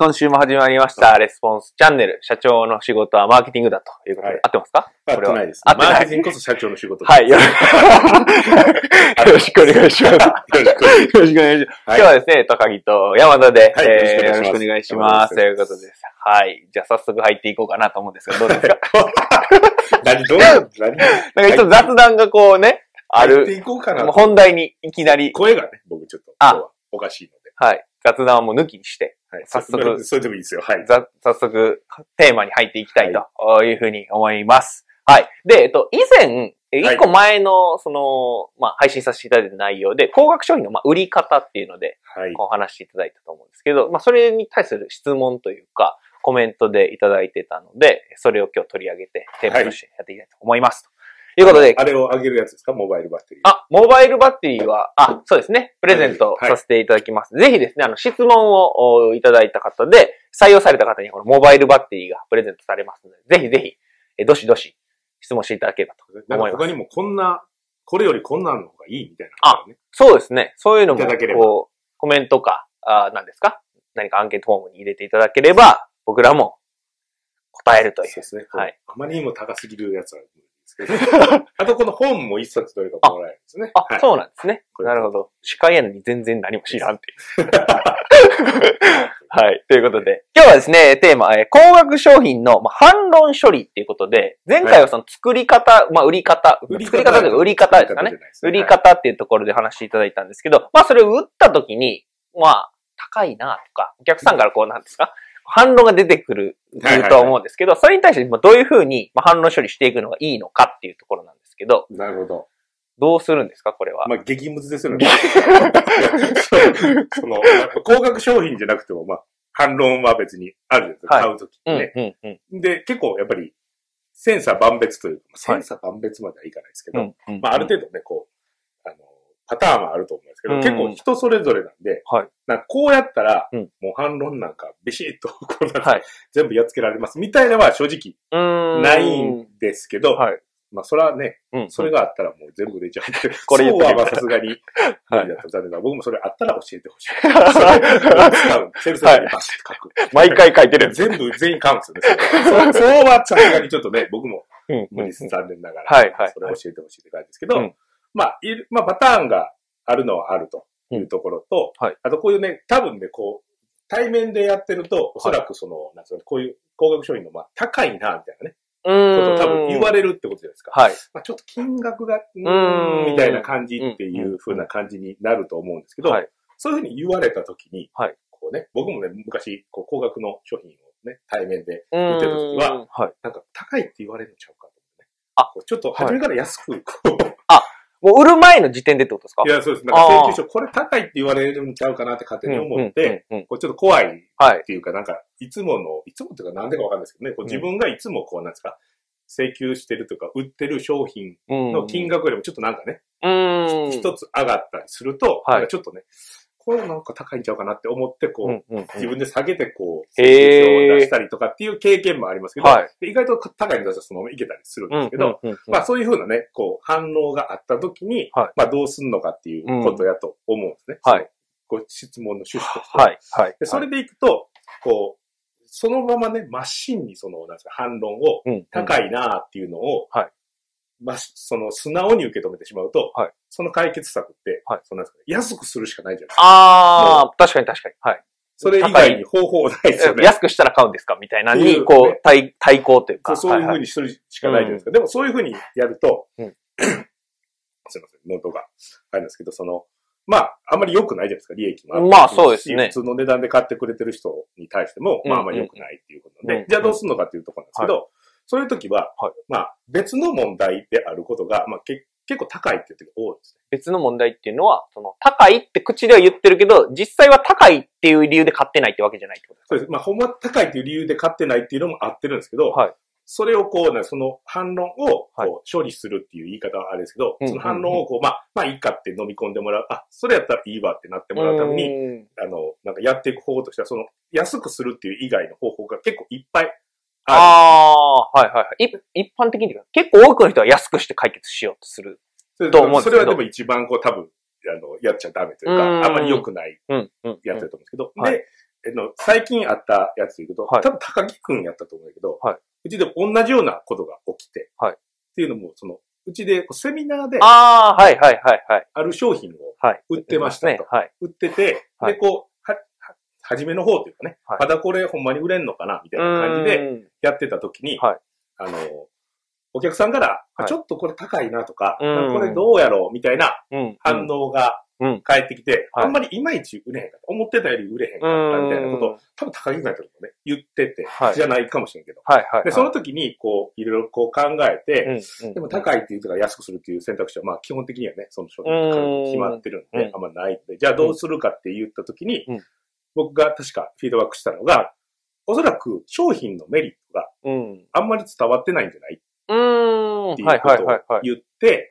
今週も始まりました、レスポンスチャンネル。社長の仕事はマーケティングだということで、はい合ってますか？合っこれはてないです。合ってないマーケティングこそ社長の仕事です。はい。よろしくお願いします。よよろしくお願いします。はい今日はですね、高木と山田で、はいえーよろしくお願いしまますす。ということです。はい。じゃあ早速入っていこうかなと思うんですが、どうですか？何、どう何？なんかいつも雑談がこうね、あ入ってる、いこうかな。本題にいきなり、声がね、僕ちょっと、あおかしいので。はい。雑談をもう抜きにして、はい。早速そそれでもいいですよ。はい。ざ早速、テーマに入っていきたいというふうに思います。はい。で、えっと、以前、一個前の、その、まあ、配信させていただいた内容で、高額商品の、まあ、売り方っていうので、はい。こう話していただいたと思うんですけど、まあ、それに対する質問というか、コメントでいただいてたので、それを今日取り上げて、テーマとしてやっていきたいと思います。ということで、あれを上げるやつですか？モバイルバッテリー。あ、モバイルバッテリーは、あ、そうですね。プレゼントはいさせていただきます。ぜひですね、あの、質問をおいただいた方で、採用された方にこのモバイルバッテリーがプレゼントされますので、ぜひぜひ、えどしどし質問していただければとなん思います。か他にもこんな、これよりこんなの方がいいみたいなね。そうですね。そういうのも、こう、コメントか、あ何ですか？何かアンケートフォームに入れていただければ、僕らも答えるというそう。ですね。はい。あまりにも高すぎるやつはですけど。あとこの本も一冊どれかもらえるんですね。あ、はいそうなんですね。なるほど。司会やのに全然何も知らんっていう。はい。ということで、今日はですね、テーマ、えー高額商品の、まあ、反論処理っていうことで、前回はその作り方、まあ、売り方、売り方作り方というか売り方ですかね。売り。方っていうところで話していただいたんですけど、まあ、それを売った時に、まあ、高いなとか、お客さんからこう、なんですか、反論が出てくる、はいはいはいとは思うんですけど、それに対して、まあどういうふうに、まあ、反論処理していくのがいいのかっていうところなんですけど、なるほど。どうするんですか、これは。まあ、激ムズですよね。その、やっぱ高額商品じゃなくても、まあ、反論は別にあるんです買うときうん、ね。うん、うん。で、結構やっぱり、千差万別というか、千差万別まではいかないですけど、うんうんまあ、ある程度ね、こう、パターンはあると思うんですけど、うん結構人それぞれなんで、はいなこうやったら、うんもう反論なんかビシッと、こうなはい全部やっつけられますみたいなのは正直。ないんですけど、はいまあ、それはね、うん。それがあったらもう全部売れちゃうんで、これそうはまあさすがに、はい残念だ。僕もそれあったら教えてほしい。それ。セルセルにバシッと書く。毎回書いてる。全部、全員買うんですよね。そうはさすがにちょっとね、僕もうん無理です。残念ながら。はいはいそれを教えてほしいって感じですけど、うんまあ、いる、まあ、パターンがあるのはあるというところと、はいあとこういうね、多分ね、こう、対面でやってると、おそらくその、なんつうの、こういう高額商品の、まあ、高いな、みたいなね、うーん。ことを多分言われるってことじゃないですか。はい。まあ、ちょっと金額が、うんん、みたいな感じっていう風な感じになると思うんですけど、はいそういうふうに言われたときに、はいこうね、僕もね、昔、こう高額の商品をね、対面で、見てる時は、はい。なんか高いって言われるんちゃうかとね。あちょっと初めから安く、こう、もう売る前の時点でってことですか？いや、そうです。なんか請求書、これ高いって言われるんちゃうかなって勝手に思って、、こうちょっと怖いっはい。ていうか、なんか、いつもの、いつもっていうかなんでかわかんないですけどね、こう自分がいつもこう、なんですか、請求してるとか、売ってる商品うんの金額よりもちょっとなんかね。一つ上がったりすると、ちょっとね、これなんか高いんちゃうかなって思って、こう、うんうんうん自分で下げてこう、へー請求書を出したりとかっていう経験もありますけど、はいで意外と高いの出したらそのままいけたりするんですけど、うんうんうんまあそういうふうなね、こう反応があった時に、はいまあどうすんのかっていうことやと思うんですね。はい。ご質問の趣旨としては。はい。はい。で、それでいくと、こう、そのままね、真芯にその、なんですか、反論を、うん、高いなっていうのを、はいまあ、その、素直に受け止めてしまうと、はいその解決策って、はいそのなんですか安くするしかないじゃないですか。ああ、確かに確かに。はい。それ以外に方法ないですよね。安くしたら買うんですかみたいなのに、こう、対、対抗というか。そういうふうに。にするしかないじゃないですか。でもそういうふうにやると、うん すいません、ノートがあるんですけど、その、まあ、あんまり良くないじゃないですか、利益もまあそうですね普通の値段で買ってくれてる人に対しても、うんまああんまり良くないっていうことで、うんじゃあどうするのかっていうところなんですけど、そういう時は、はいまあ別の問題であることが、まあけ結構高いって言ってが多いですね。別の問題っていうのは、その、高いって口では言ってるけど、実際は高いっていう理由で買ってないってわけじゃないってことですか？そうです。まあほんま高いっていう理由で買ってないっていうのも合ってるんですけど、はいそれをこうね、その反論をはいこう処理するっていう言い方はあれですけど、うんその反論をこう、まあ、まあいいかって飲み込んでもらう。あ、それやったらいいわってなってもらうために、に、あの、なんかやっていく方法としては、その安くするっていう以外の方法が結構いっぱいあああ、はいはいはい。い一般的には結構多くの人は安くして解決しようとする。と思うんですけどそれはでも一番こう多分、あの、やっちゃダメというか、うんあんまり良くない。やつだと思うんですけど、はいの、最近あったやつで言うと、はい多分高木くんやったと思うんだけど、はいうちでも同じようなことが起きて、はいっていうのも、その、うちでこうセミナーでああ、はいはいはいはい。ある商品をはい。売ってましたと。ね。はい。売ってて、はいで、こう、初めの方というかね、はい。まだこれほんまに売れんのかなみたいな感じでで、やってた時に、はい。あの、お客さんから、あはい。ちょっとこれ高いなとか、うん。これどうやろうみたいなうん。反応がうん。返ってきて、はい。あんまりいまいち売れへんかった。思ってたより売れへんかったみたいなことを、多分高木君やったとね、言ってて、はい。じゃないかもしれんけど。はいはい。で、その時に、こう、いろいろこう考えて、うんうん。でも高いっていうとか安くするっていう選択肢は、まあ基本的にはね、その商品決まってるんでうん、あんまないので、じゃあどうするかって言った時にうん、僕が確かフィードバックしたのが、おそらく商品のメリットがうん。あんまり伝わってないんじゃない？うーん。っていうことを。言って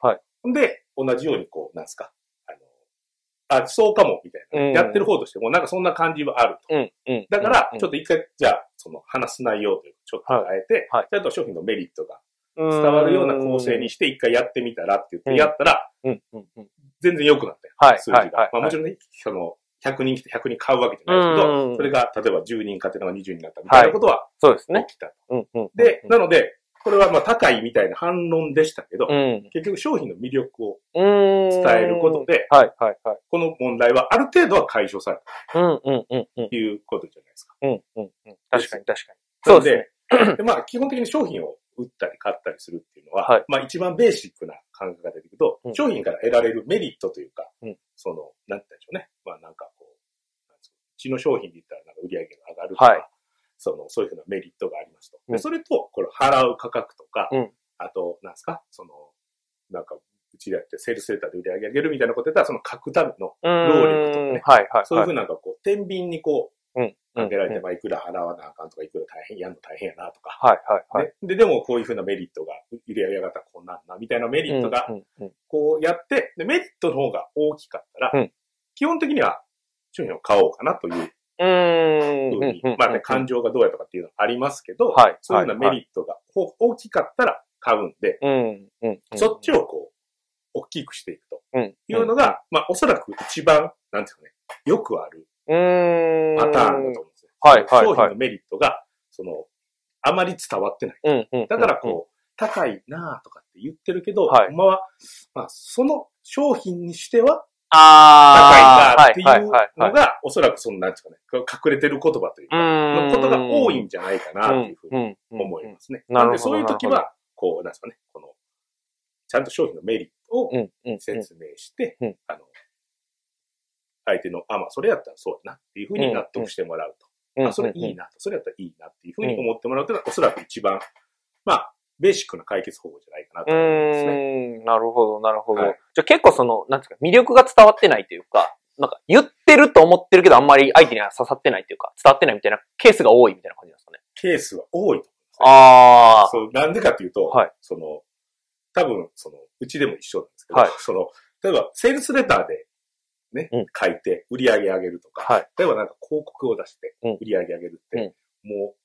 で、同じようにこう、なんですか、あの、あ、そうかも、みたいな。うんやってる方としても、なんかそんな感じはあると。うんうん。だから、ちょっっと一回、じゃあ、その話す内容というか、ちょっと変えて、はいはいちゃんと商品のメリットがと伝わるような構成にして、一回やってみたらって言って、うんやったら、うんうんうん。全然良くなったよ。はい数字が。まあもちろんね、その、100人来て100人買うわけじゃないですけうんど、それが、例えば10人買ってたのが20人になったみたいなことはそうですね。起きた。で、なので、これはまあ高いみたいな反論でしたけどう、ん。結局商品の魅力をうん。伝えることで、はいはいはい。この問題はある程度は解消されたうんうんうんうん。ということじゃないですか。うんうんうん。確かに確かに。そうですね。で、まあ基本的に商品を売ったり買ったりするっていうのは、はいまあ一番ベーシックな感覚が出てくると、うん商品から得られるメリットというか、うんその、なんて言うんでしょうね。まあなんかこう、うちの商品で言ったらなんか売り上げが上がるとか、はいその、そういうふうなメリットがありますと。うんでそれと、これ払う価格とか、うんあと、なんですか、その、なんか、うちでやってセールスデータで売り上げ上げるみたいなことやったら、その書くための、労力とかねはいはい。そういうふうな。んかこう、天秤にこう、うん。かけられて、うんまあ、いくら払わなあかんとか、いくら大変やんの大変やなとか、はいはいはい。ね。で、でもこういうふうなメリットが、売り上げ上がったらこんなんな、みたいなメリットがこうやって、で、メリットの方が大きかったら、うん基本的には商品を買おうかなといううん。ふうに、うんまあね、感情がどうやとかっていうのはありますけど、はいそういうふうなメリットがほ大きかったら買うんで。そっちをこう、大きくしていくとうん。いうのが、まあ、おそらく一番、なんていうかね、よくあるうん。パターンだと思うんですよ。はいはいはい商品のメリットが、その、あまり伝わってない。うん。うん。だからこう、高いなとかって言ってるけど、はいほんまは、まあ、その商品にしてはああ、高いなっていう。のが、おそらくその、なんですかね、隠れてる言葉というか、のことが多いんじゃないかなというふうにに思いますね。なので、そういう時は、こう、なんですかね、この、ちゃんと商品のメリットを。説明して、うんあの、相手の、あ、まあ、それやったらそうやなっていうふうに納得してもらうと。うん。あ、それいいなと、それやったらいいなっていうふうに思ってもらうというのは、おそらく一番、まあ、ベーシックな解決方法じゃないかなうと思いますね。なるほど、なるほど。はいじゃあ結構その、なんですか、魅力が伝わってないというか、なんか言ってると思ってるけどあんまり相手には刺さってないというか、伝わってないみたいなケースが多いみたいな感じなんですかね。ケースは多いと思いますね。ああ。そう、なんでかっていうと、はいその、多分、その、うちでも一緒なんですけど、はいその、例えば、セールスレターで、ね、うん書いて、売り上げ上げるとか、はい例えばなんか広告を出してうん、売り上げ上げるって、もう、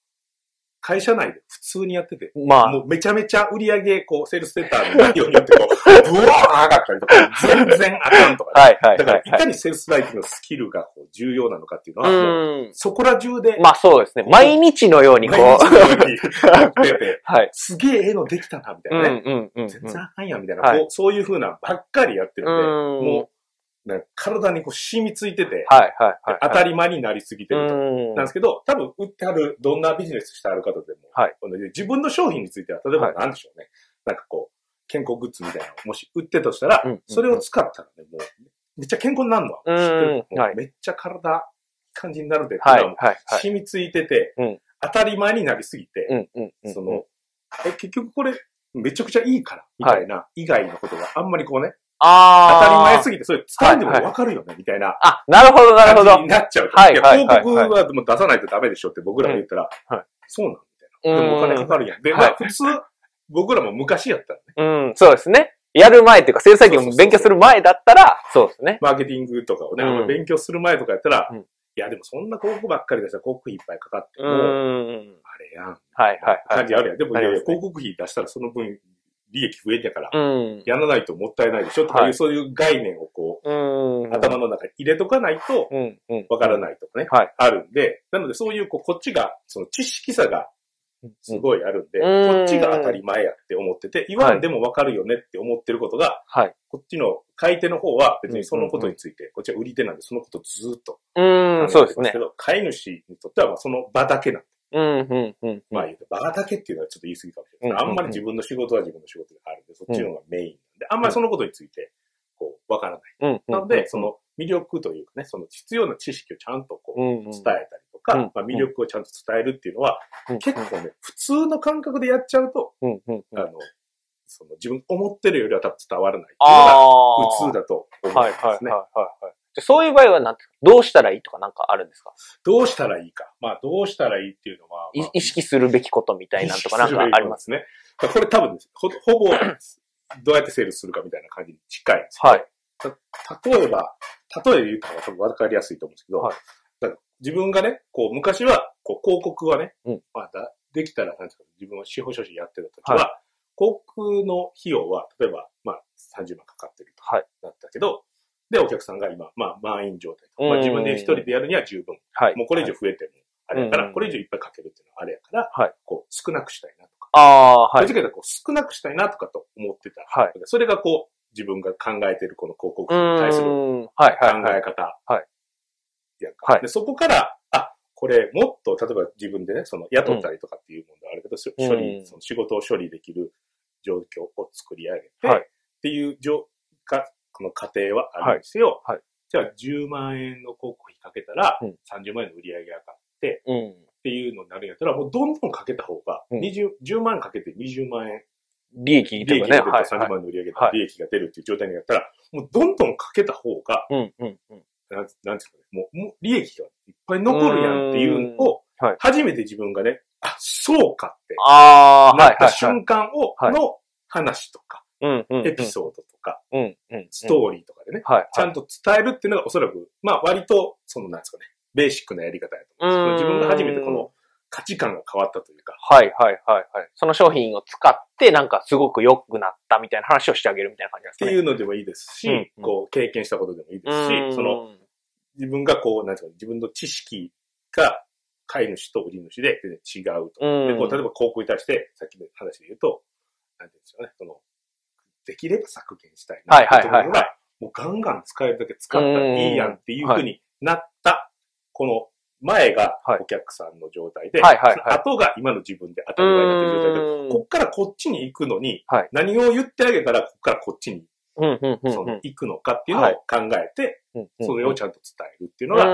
会社内で普通にやってて、まあ、もうめちゃめちゃ売り上げ、こう、セールスレターの内容によってこう、ブワー上がったりとか、全然あかんとか、はいはいだから、はいいはい。かにセールスライティングのスキルがこう重要なのかっていうのうは。そこら中で、まあそうですね。毎日のようにこう。毎日のようにやってて、はい。すげえ絵のできたな、みたいなね。うんうんうんうん。全然あかんやん、みたいな、はいこう。そういう風なばっかりやってるんで、うんもう、体にこう染みついてて、はいはいはい。当たり前になりすぎてると。うんなんですけど、多分売ってある、どんなビジネスしてある方でも、はい自分の商品については、例えばはい何でしょうね。なんかこう、健康グッズみたいなのをもし売ってたとしたら、うんうんうんそれを使ったらね、もう、めっちゃ健康になるのは知ってる。はいめっちゃ体、いい感じになるではいのはいはい。染みついてて、うん当たり前になりすぎて、うんうんうん。その、え、結局これ、めちゃくちゃいいから、みたいな、以外のことがあんまりこうね。当たり前すぎぎて、それ伝えてもわかるよね、みたいなあ、なるほどなるほどに。なっちゃうと。はい広告はでも出さないとダメでしょって僕らが言ったら、そうなんみたいな。でもお金かかるやん。で、まはいあ普通、僕らも昔やったらね、うん、そうですね。やる前っていうか、セールスサイティングを勉強する前だったら、そうですね。マーケティングとかをね、勉強する前とかやったら、うんいや、でもそんな広告ばっかり出したら広告費いっぱいかかってうも、ん。あれやん。はいはいはい。感じあるやん。でも、広告費出したらその分、利益増えてから、うん。やらないともったいないでしょとかいう、はいそういう概念をこう頭の中に入れとかないと。わからい。ないとかね、はいあるんで、なのでそういう、こう、こっちが、その知識差がすごいあるんで、うんこっちが当たり前やって思ってて、言わんでもわかるよねって思ってることが、はい。こっちの買い手の方は別にそのことについて、こっちは売り手なんでそのことずーっとうん。そうですねけ。ど、買い主にとってはまあその場だけなんで、うん。うん。うん。まあ言うと場だけっていうのはちょっと言い過ぎかもしれないあんまり自分の仕事は自分の仕事であるんで、そっちの方がメインなんで、あんまりそのことについて、こう、わからない。うん。なので、その魅力というかね、その必要な知識をちゃんとこう、うん。伝えたりとか、うんまあ、魅力をちゃんと伝えるっていうのは、うん結構ね、普通の感覚でやっちゃうと、うん。うん。あの、その自分思ってるよりは多分伝わらないっていうのがああ。普通だと思はい。はい。うんですね。はい。はい。じゃそういう場合は何てどうしたらいいとかなんかあるんですか？どうしたらいいか。まあ、どうしたらいいっていうのは、まあい意識するべきことみたいなとかなんかありますね。これ多分ですほ、ほぼ、どうやってセールスするかみたいな感じに近いんですよ。はい。例えば、例えで言った方が多分分かりやすいと思うんですけど、はい自分がね、こう、昔は、こう、広告はね、うんまあだ、できたら、なんですか、自分は司法書士やってた時は、広告の費用は、例えば、まあ、30万かかってると。はい。だったけど、で、お客さんが今、まあ、満員状態と。まあ、うん自分で一人でやるには十分。はい。もうこれ以上増えても、あれやから、うんこれ以上いっぱいかけるっていうのはあれやから、はいこう、少なくしたいなとか。ああ、はい。こう少なくしたいなとかと思ってた。はい。それがこう、自分が考えてるこの広告うに対するん。はい。考はい。え方。はい。やんかはいで、そこから、あ、これもっと、例えば自分でね、その雇ったりとかっていうものがあるけど、処理、その仕事を処理できる状況を作り上げて、はいっていう状か、この過程はあるにせよ、はいはいじゃあ10万円の広告費かけたら、うん30万円の売り上げが上がって、うん。っていうのになるんやったら、もうどんどんかけた方が、うん20、10万かけて20万円利益とかね。利益が出るとはい。30はい万円の売り上げはいで利益が出るっていう状態になったら、もうどんどんかけた方が、うん。うん。うん。なんなんですかね、もう、もう利益がいっぱい残るやんっていうのをうんはい、初めて自分がね、あ、そうかってああ、なった。瞬間を、はいの話とか、うん。うん。エピソードとか、うん。うん。ストーリーとかでね、はい。ちゃんと伝えるっていうのがおそらく、まあ割と、そのなんですかね、ベーシックなやり方やと思うんですけど、うん自分が初めてこの価値観が変わったというか、はい。はい。はい。はい。その商品を使って、なんかすごく良くなったみたいな話をしてあげるみたいな感じなんですかね。っていうのでもいいですし、うんうんこう、経験したことでもいいですし、うんその、、自分がこう、なんですかね、自分の知識が、飼い主と売り主で全然違うと。うんで、こう、例えば広告に対して、さっきの話で言うと、なんていうんですよね、その、できれば削減したいなってところはいはいが、もうガンガン使えるだけ使ったらいいやんっていうふうになった、この前がはいお客さんの状態で、はいはいはい後が今の自分で当たり前になってる状態で、うんこっからこっちに行くのにはい、何を言ってあげたらこっからこっちに。その行くのかっていうのを考えて、うん。それをちゃんと伝えるっていうのうが。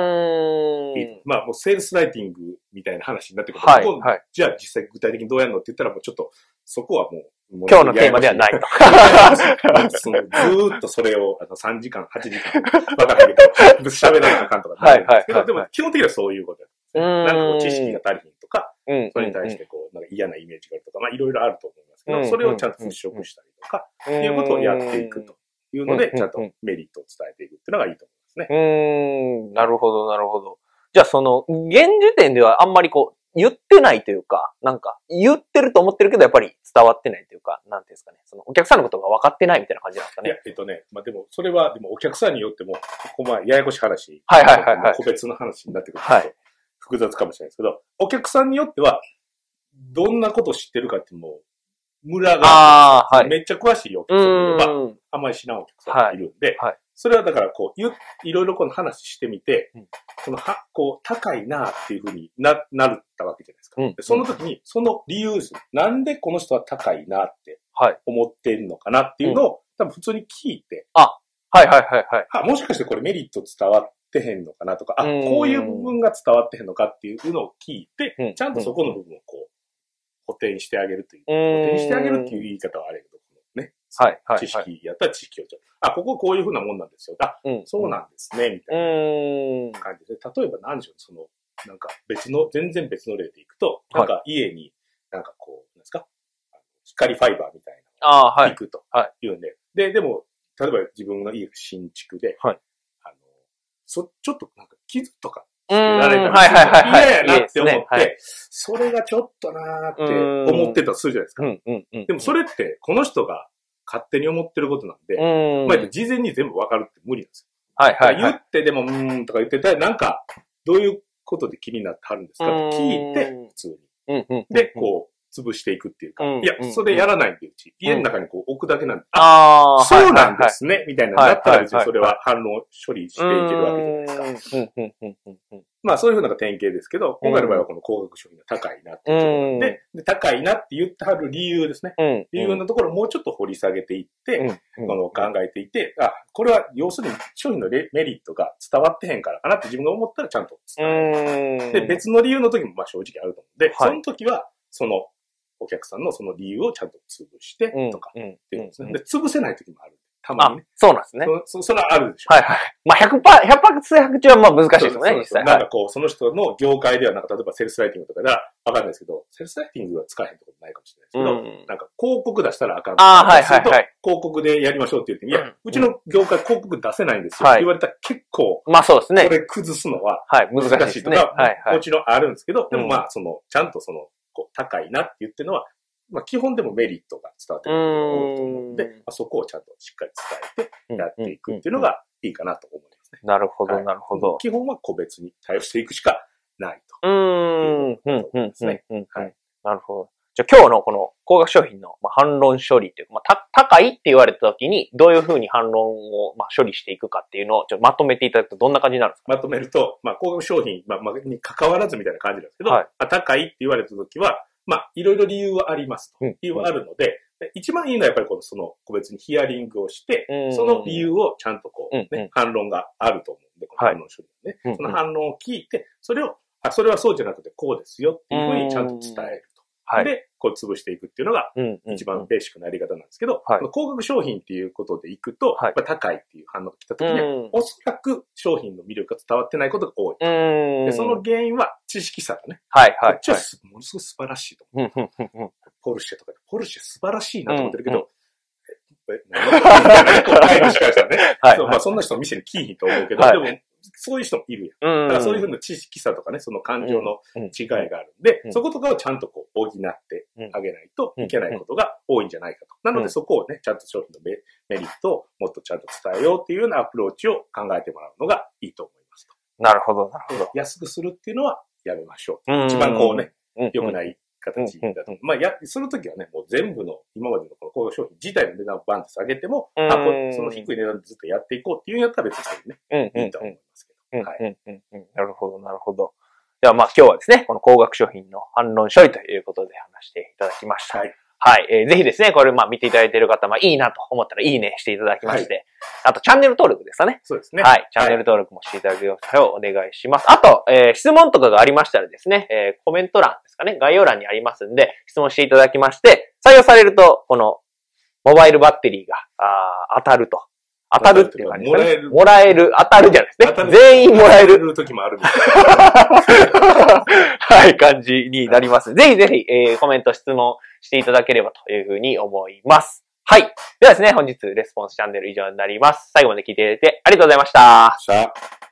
まあもうセールスライティングみたいな話になってくるはい。そこはい。じゃあ実際具体的にどうやるのって言ったらもうちょっと、そこはもう、もう今日のテーマではないと。そのずーっとそれをあの3時間、8時間、わからないけど、喋らなあかんとかなるんですけど、はいはいはいでも基本的にはそういうことやうんなんかこう知識が足りひんとか、うん。それに対してこう、なんか嫌なイメージがあるとか、まあいろいろあると思いますけうんど、それをちゃんと払拭したりとか、いうことをやっていくというので、うんちゃんとメリットを伝えていくっていうのがいいと思いますね。うーん、なるほど、なるほど。じゃあその、現時点ではあんまりこう、言ってないというか、なんか、言ってると思ってるけど、やっぱり伝わってないというか、なんていうんですかね。その、お客さんのことが分かってないみたいな感じなんですかね。、いやえっとね、まあでも、それは、でもお客さんによっても、ここまあ、ややこしい話。はいはいはいはい個別の話になってくると、はい複雑かもしれないですけど、お客さんによっては、どんなことを知ってるかっていうのも、村が、はい。めっちゃ詳しいおう客さんもい。あんまり知らんお客さんがいるんで、はいはいそれはだからこう、ゆいろいろこの話してみて、うんそのは、こう、高いなっていうふうにな、なるったわけじゃないですか。うんでその時に、その理由です。なんでこの人は高いなってはい。思ってるのかなっていうのを、多分普通に聞いて、はいはいはいはい。あ、もしかしてこれメリット伝わってへんのかなとか、あ、うんこういう部分が伝わってへんのかっていうのを聞いて、うんちゃんとそこの部分をこう、補填してあげるという。補填してあげるっていう言い方はあれ。はいはいはい知識やったら知識をちょっと、あ、こここういうふうなもんなんですよ。あ、うん。そうなんですね、みたうい。な感じで。例えば何でしょう、その、なんか別の、全然別の例でいくと、なんか家に、なんかこう、なんですか、光ファイバーみたいああ、な、はい。行くとはい言うんで。で、でも、例えば自分の家が新築で、はいあの、そ、ちょっとなんか傷とかけられたりするのはいはいはいはい嫌やなって思っいいですねはいて、それがちょっとなーって思ってたとするじゃないですか。うんうんうん。でもそれって、この人が勝手に思ってることなんで、うん。まあ、事前に全部わかるって無理なんですよ。はいはいはい。言ってでも、うーんとか言ってたら、なんか、どういうことで気になってはるんですかって聞いてうん、普通に。うんうん。で、こう、潰していくっていうか、うんいや、それやらないんで、うち、家の中にこう置くだけなんで、あ、ああ、そうなんではいすね、みたいなのだったら別はいはいはいにそれは反応処理していけるわけじゃないですか。まあそういうふうなのが典型ですけど、今回の場合はこの高額商品が高いなっていうで、で、高いなって言ってはる理由ですね。うん。理由のところをもうちょっと掘り下げていって、うんこの考えていて、あ、これは要するに商品のレメリットが伝わってへんからかなって自分が思ったらちゃんと伝える。うん。で、別の理由の時もまあ正直あると思うんで、はいその時は、そのお客さんのその理由をちゃんと潰してうんとかうんっていうことですね。うんで、潰せない時もある。たまあにね。、そうなんですね。そそそれはあるでしょ。はいはい。まあ100%、100発100中はまあ難しいですよね、実際。はいなんかこう、その人の業界では、なんか例えばセールスライティングとかではわかんないですけど、セールスライティングは使えへんところないかもしれないですけど、うんなんか広告出したらあかんあーはいはいはい広告でやりましょうって言っても、いや、うちの業界広告出せないんですよ。はいって言われたら結構、まあそうですねそ。れ崩すのははい、難しいとか、はいはいも。ちろんあるんですけど、でうんもまあ、その、ちゃんとその、こう高いなって言ってるのは、まあ基本でもメリットが伝わってくること思うので、うんまあ、そこをちゃんとしっかり伝えてやっていくっていうのがいいかなと思いますね。なるほど、はいなるほど。基本は個別に対応していくしかないと。うーん、うん、うん、うんね、うん。はいなるほど。じゃあ今日のこの高額商品のまあ反論処理っていうか、まあ、た高いって言われた時にどういうふうに反論をまあ処理していくかっていうのをちょっとまとめていただくとどんな感じになるんですか？まとめると、まあ、高額商品、まあ、まあ、に関わらずみたいな感じなんですけど、はいまあ高いって言われたときは、まあ、いろいろ理由はありますと。うん。理由はあるので、で一番いいのはやっぱりこの、その、個別にヒアリングをしてうん、その理由をちゃんとこう、ね、反論があると思うんで、このはい。反論処理のね、その反論を聞いて、それを、あ、それはそうじゃなくてこうですよっていうふうにちゃんと伝える。と。はい。で、こう潰していくっていうのが、うん、うん一番ベーシックなやり方なんですけど、高額商品っていうことでいくと、はい高いっていう反応が来た時には、うんおそらく商品の魅力が伝わってないことが多い。うん。でその原因は知識差がね、はい、はい。こっちはすものすごい素晴らしいと思う。うん、うん、うん、うん。ポルシェとかで、ポルシェ素晴らしいなと思ってるけうんど、え、え、何みたいなね、こう買い主からしたらね。はいそうまあそんな人の店に来いひんと思うけど、はいでも、そういう人もいるやん。うん。だからそういうふうな知識差とかね、その感情のうん。違いがあるんで、うん。そことかをちゃんとこう補ってあげないとうんいけないことが多いんじゃないかと。なのうんでそこをね、ちゃんと商品のメメリットをもっとちゃんと伝えようっていうようなアプローチを考えてもらうのがいいと思いますと。なるほど、なるほど。安くするっていうのはやめましょう。うん。一番こうね、うん、良くない形だと。うん。まあ、や、するときはね、もう全部の、今までのこの高額商品自体の値段をバンって下げても、うん。あ、これ、その低い値段でずっとやっていこうっていうんやったら別にね、いいと思いますけうん。うん、うん、うん。なるほど、なるほど。ではまあ今日はですね、この高額商品の反論処理ということで話していただきました。はい。はい。えーぜひですね、これまあ見ていただいている方、まあいいなと思ったらいいねしていただきまして、あとチャンネル登録ですかね。そうですね。はい。チャンネル登録もしていただくようお願いします。あと、えー質問とかがありましたらですね、えーコメント欄ですかね、概要欄にありますんで、質問していただきまして、採用されると、この、モバイルバッテリーが、あー当たると。当たるっていう感じですかね。もらえるもらえる。当たるじゃないですね。全員もらえる。る時もあるみたい はい、感じになります。ぜひぜひ、えーコメント、質問していただければというふうに思います。はい。ではですね、本日、レスポンスチャンネル以上になります。最後まで聞いていただいてありがとうございました。な。さあ。